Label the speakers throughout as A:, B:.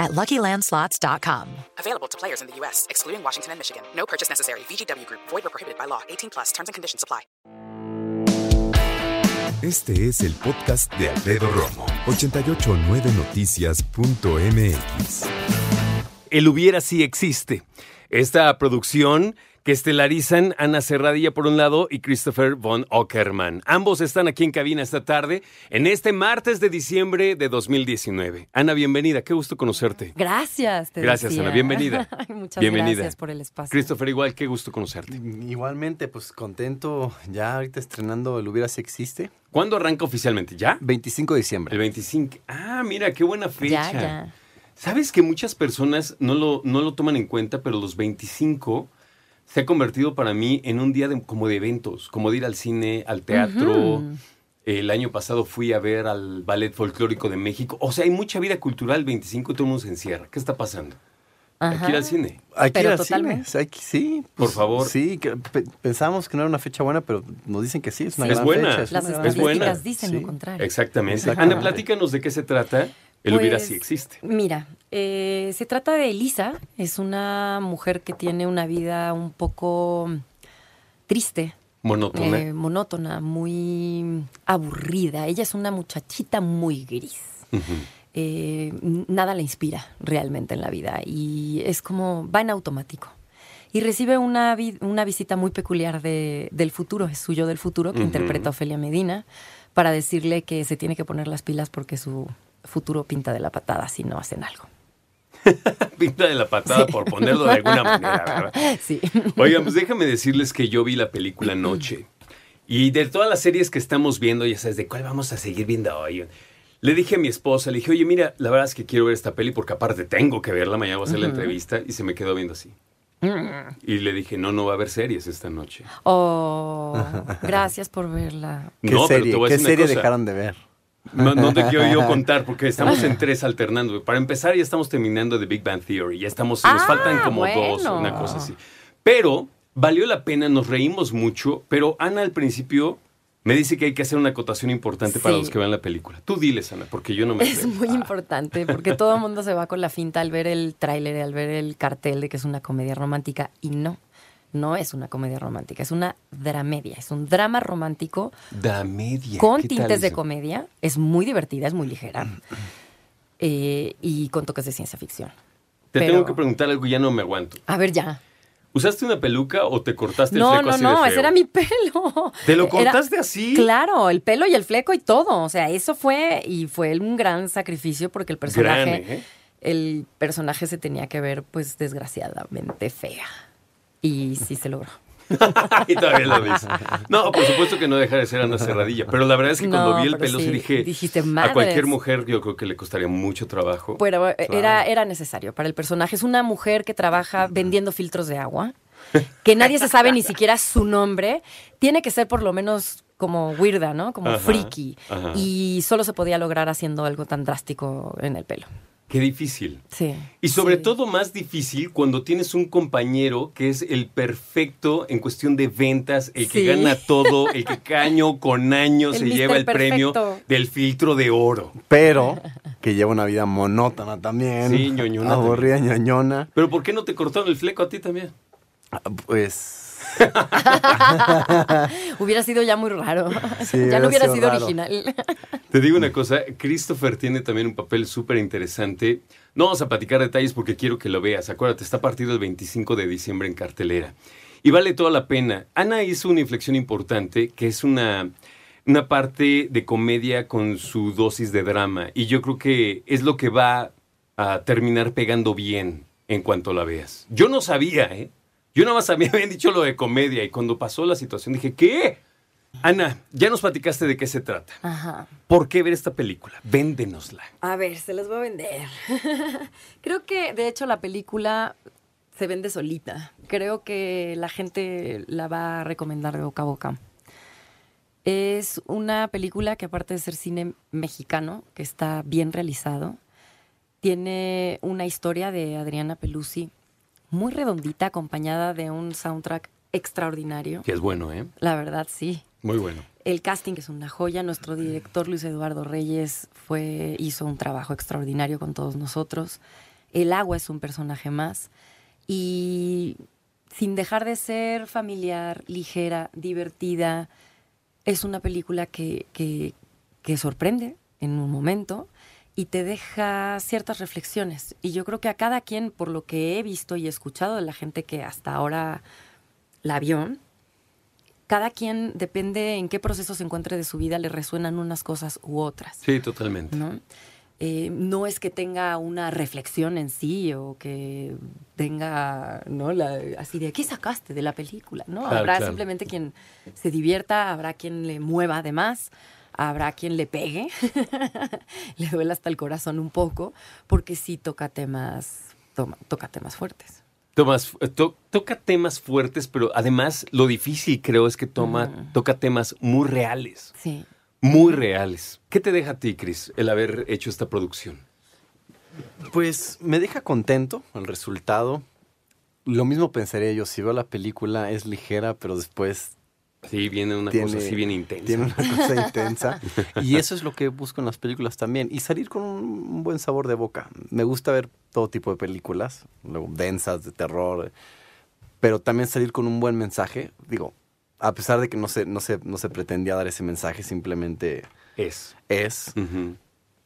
A: at LuckyLandSlots.com.
B: Available to players in the U.S., excluding Washington and Michigan. No purchase necessary. VGW Group. Void or prohibited by law. 18 plus. Terms and conditions apply.
C: Este es el podcast de Alfredo Romo. 889noticias.mx
D: El hubiera sí existe. Esta producción que estelarizan Ana Serradilla por un lado y Christopher von Ockerman. Ambos están aquí en cabina esta tarde, en este martes de diciembre de 2019. Ana, bienvenida, qué gusto conocerte.
E: Gracias. Te
D: Gracias,
E: decía.
D: Ana, bienvenida.
E: Muchas
D: Bienvenida.
E: gracias por el espacio.
D: Christopher, igual, qué gusto conocerte.
F: Igualmente, pues contento ya ahorita estrenando El Hubiera Si Existe.
D: ¿Cuándo arranca oficialmente? ¿Ya?
F: 25 de diciembre.
D: El 25. Ah, mira, qué buena fecha.
E: Ya, ya.
D: Sabes que muchas personas no lo, no lo toman en cuenta, pero los 25 se ha convertido para mí en un día de- como de eventos, como de ir al cine, al teatro. El año pasado fui a ver al Ballet Folclórico de México. O sea, hay mucha vida cultural el 25 y todo el mundo se encierra. ¿Qué está pasando? Hay que ir al cine.
F: Hay que
E: Pero
F: ir al cine. Hay que- sí.
D: Por
F: pues,
D: favor.
F: Sí, que pe- pensamos que no era una fecha buena, pero nos dicen que sí, es una
E: Sí.
D: Es buena.
F: fecha.
E: Las
D: Es buena.
E: estadísticas dicen
F: Sí.
E: lo contrario.
D: Exactamente.
F: Exactamente.
D: Ana, platícanos de qué se trata. El hubiera
E: Pues,
D: sí existe.
E: Mira, eh, se trata de Elisa. Es una mujer que tiene una vida un poco triste,
D: Monótona.
E: eh, monótona, muy aburrida. Ella es una muchachita muy gris. Eh, nada le inspira realmente en la vida y es como va en automático. Y recibe una, vi- una visita muy peculiar de- del futuro, es suyo del futuro, que interpreta Ofelia Medina, para decirle que se tiene que poner las pilas porque su futuro pinta de la patada si no hacen algo.
D: Pinta de la patada por ponerlo de alguna manera, ¿verdad?
E: Sí.
D: Oigan, pues déjame decirles que yo vi la película Noche. Y de todas las series que estamos viendo, ya sabes, ¿de cuál vamos a seguir viendo hoy? Le dije a mi esposa, le dije, oye, mira, la verdad es que quiero ver esta peli porque aparte tengo que verla, mañana voy a hacer la entrevista y se me quedó viendo así. Y le dije, no, no va a haber series esta noche.
E: Oh, gracias por verla.
F: ¿Qué
D: no, pero
F: serie,
D: te voy a
F: ¿qué
D: decir una
F: serie
D: cosa.
F: dejaron de ver?
D: No, no te quiero yo contar porque estamos en tres alternando. Para empezar, ya estamos terminando The Big Bang Theory. Ya estamos, nos
E: Ah,
D: faltan como dos,
E: bueno.
D: una cosa así. Pero valió la pena, nos reímos mucho. Pero Ana al principio me dice que hay que hacer una acotación importante para los que vean la película. Tú diles, Ana, porque yo no me
E: Es muy importante porque todo el mundo se va con la finta al ver el tráiler, al ver el cartel de que es una comedia romántica y no, no es una comedia romántica, es una dramedia, es un drama romántico
D: Da media.
E: con
D: ¿qué tal
E: tintes de comedia, es muy divertida, es muy ligera eh, y con toques de ciencia ficción.
D: Te
E: pero-
D: tengo que preguntar algo, ya no me aguanto.
E: A ver ya.
D: ¿Usaste una peluca o te cortaste el
E: No,
D: fleco
E: no,
D: así
E: no,
D: feo?
E: ese era mi pelo.
D: ¿Te lo
E: Era-
D: cortaste así?
E: Claro, el pelo y el fleco y todo. O sea, eso fue y fue un gran sacrificio porque el personaje,
D: Gran, ¿eh?
E: el personaje se tenía que ver, pues, desgraciadamente fea. Y sí se logró.
D: y todavía lo dice. No, por supuesto que no deja de ser Ana Cerradilla. Pero la verdad es que cuando vi el pelo sí,
E: sí,
D: dije,
E: dijiste,
D: a cualquier mujer yo creo que le costaría mucho trabajo.
E: Pero
D: Claro.
E: era, era necesario para el personaje. Es una mujer que trabaja vendiendo filtros de agua, que nadie se sabe ni siquiera su nombre. Tiene que ser por lo menos como weirda, ¿no? Como
D: Ajá,
E: friki.
D: ajá.
E: Y solo se podía lograr haciendo algo tan drástico en el pelo.
D: Qué difícil.
E: Sí.
D: Y sobre
E: sí.
D: todo más difícil cuando tienes un compañero que es el perfecto en cuestión de ventas, el que
E: Sí.
D: gana todo, el que caño con año
E: El
D: se
E: Mr.
D: lleva el premio del filtro de oro.
F: Pero que lleva una vida monótona también.
D: Sí, ñoñona
F: Aburrida, ñoñona.
D: Pero ¿por qué no te cortaron el fleco a ti también?
F: Ah, Pues.
E: Hubiera sido ya muy raro.
F: Sí,
E: ya no hubiera
F: sido
E: original.
D: Te digo una cosa, Christopher tiene también un papel súper interesante. No vamos a platicar detalles porque quiero que lo veas. Acuérdate, está partido el 25 de diciembre en cartelera. Y vale toda la pena. Ana hizo una inflexión importante que es una, una parte de comedia con su dosis de drama. Y yo creo que es lo que va a terminar pegando bien en cuanto la veas. Yo no sabía, ¿eh? Yo nada más sabía, habían dicho lo de comedia y cuando pasó la situación dije, ¿qué? Ana, ya nos platicaste de qué se trata.
E: Ajá.
D: ¿Por qué ver esta película? Véndenosla.
E: A ver, se los voy a vender. Creo que, de hecho, la película se vende solita. Creo que la gente la va a recomendar de boca a boca. Es una película que aparte de ser cine mexicano, que está bien realizado, tiene una historia de Adriana Pelusi muy redondita, acompañada de un soundtrack extraordinario.
D: Que es bueno, ¿eh?
E: La verdad, sí.
D: Muy bueno.
E: El casting es una joya. Nuestro director Luis Eduardo Reyes fue, hizo un trabajo extraordinario con todos nosotros. El agua es un personaje más. Y sin dejar de ser familiar, ligera, divertida, es una película que, que, que sorprende en un momento y te deja ciertas reflexiones. Y yo creo que a cada quien, por lo que he visto y escuchado de la gente que hasta ahora la vio, cada quien, depende en qué proceso se encuentre de su vida, le resuenan unas cosas u otras.
D: Sí, totalmente.
E: ¿no? Eh, no es que tenga una reflexión en sí o que tenga, ¿no? La, así de, ¿qué sacaste de la película? ¿no?
D: Claro,
E: habrá
D: claro.
E: simplemente quien se divierta, habrá quien le mueva además, habrá quien le pegue, le duele hasta el corazón un poco, porque sí toca temas, toma- toca temas fuertes.
D: Tomas- eh, to- toca temas fuertes, pero además lo difícil creo es que toma,
E: Mm.
D: toca temas muy reales.
E: Sí.
D: Muy reales. ¿Qué te deja a ti, Chris, el haber hecho esta producción?
F: Pues me deja contento el resultado. Lo mismo pensaría yo, si veo la película es ligera, pero después
D: Sí, viene una
F: tiene,
D: cosa así bien intensa.
F: tiene una cosa intensa. Y eso es lo que busco en las películas también. Y salir con un buen sabor de boca. Me gusta ver todo tipo de películas, luego densas, de terror, pero también salir con un buen mensaje. Digo, a pesar de que no se, no se, no se pretendía dar ese mensaje, simplemente
D: Es.
F: es.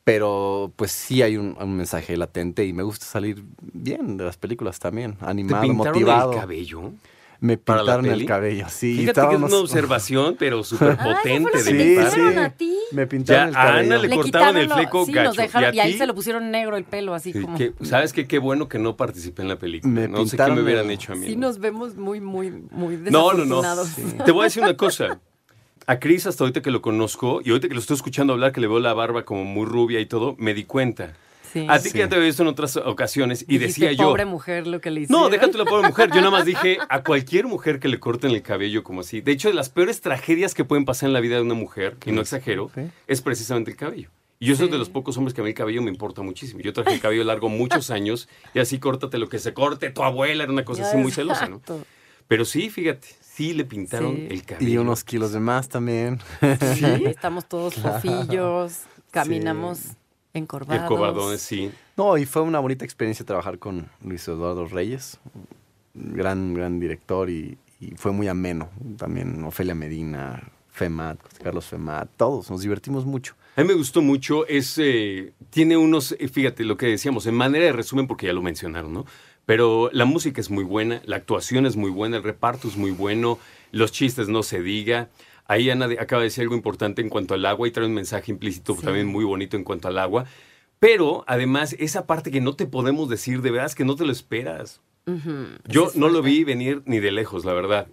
F: Pero pues sí hay un, un mensaje latente y me gusta salir bien de las películas también,
D: ¿Te
F: animado,
D: pintaron
F: motivado.
D: el cabello?
F: Me pintaron el cabello, sí.
D: Fíjate que es una observación, pero súper potente
F: Sí,
D: de mi parte.
F: sí.
E: a ti.
F: Me pintaron
D: Ya,
F: el
D: a
F: cabello.
D: Ana le cortaron el fleco
E: sí,
D: gacho.
E: nos dejaron,
D: ¿Y
E: y,
D: a
E: ahí se lo pusieron negro el pelo, así
D: Sí,
E: como...
D: que- ¿Sabes qué? Qué bueno que no participé en la película.
F: Me
D: no sé qué
F: pintaron
D: me hubieran hecho a mí.
E: Sí nos vemos muy, muy, muy
D: No, no, no.
E: desafortunados.
D: Te voy a decir una cosa. A Chris, hasta ahorita que lo conozco, y ahorita que lo estoy escuchando hablar, que le veo la barba como muy rubia y todo, me di cuenta.
E: Sí.
D: A ti que ya te había visto en otras ocasiones, y
E: Dijiste,
D: decía yo...
E: pobre mujer lo que le hicieron.
D: No, déjate la pobre mujer. Yo nada más dije a cualquier mujer que le corten el cabello como así. De hecho, de las peores tragedias que pueden pasar en la vida de una mujer, y no exagero,
F: Sí.
D: es precisamente el cabello. Y yo soy
E: Sí.
D: de los pocos hombres que a mí el cabello me importa muchísimo. Yo traje el cabello largo muchos años y así córtate lo que se corte tu abuela, era una cosa así muy celosa, ¿no? Pero sí, fíjate, sí le pintaron
E: Sí.
D: el cabello.
F: Y unos kilos de más también.
E: Sí, estamos todos fofillos, caminamos encorvados.
D: Encorvadones, sí.
F: No, y fue una bonita experiencia trabajar con Luis Eduardo Reyes, gran, gran director y, y fue muy ameno. También Ofelia Medina, Femat, Carlos Femat, todos, nos divertimos mucho.
D: A mí me gustó mucho, es, eh, tiene unos, eh, fíjate lo que decíamos, en manera de resumen, porque ya lo mencionaron, ¿no? Pero la música es muy buena, la actuación es muy buena, el reparto es muy bueno, los chistes no se diga. Ahí Ana de- acaba de decir algo importante en cuanto al agua y trae un mensaje implícito
E: Sí.
D: también muy bonito en cuanto al agua. Pero además, esa parte que no te podemos decir, de verdad es que no te lo esperas. Yo
E: es
D: no lo vi venir ni de lejos, la verdad.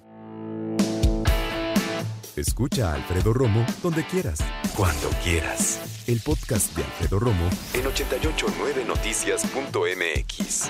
C: Escucha a Alfredo Romo donde quieras. Cuando quieras. El podcast de Alfredo Romo en 889noticias.mx.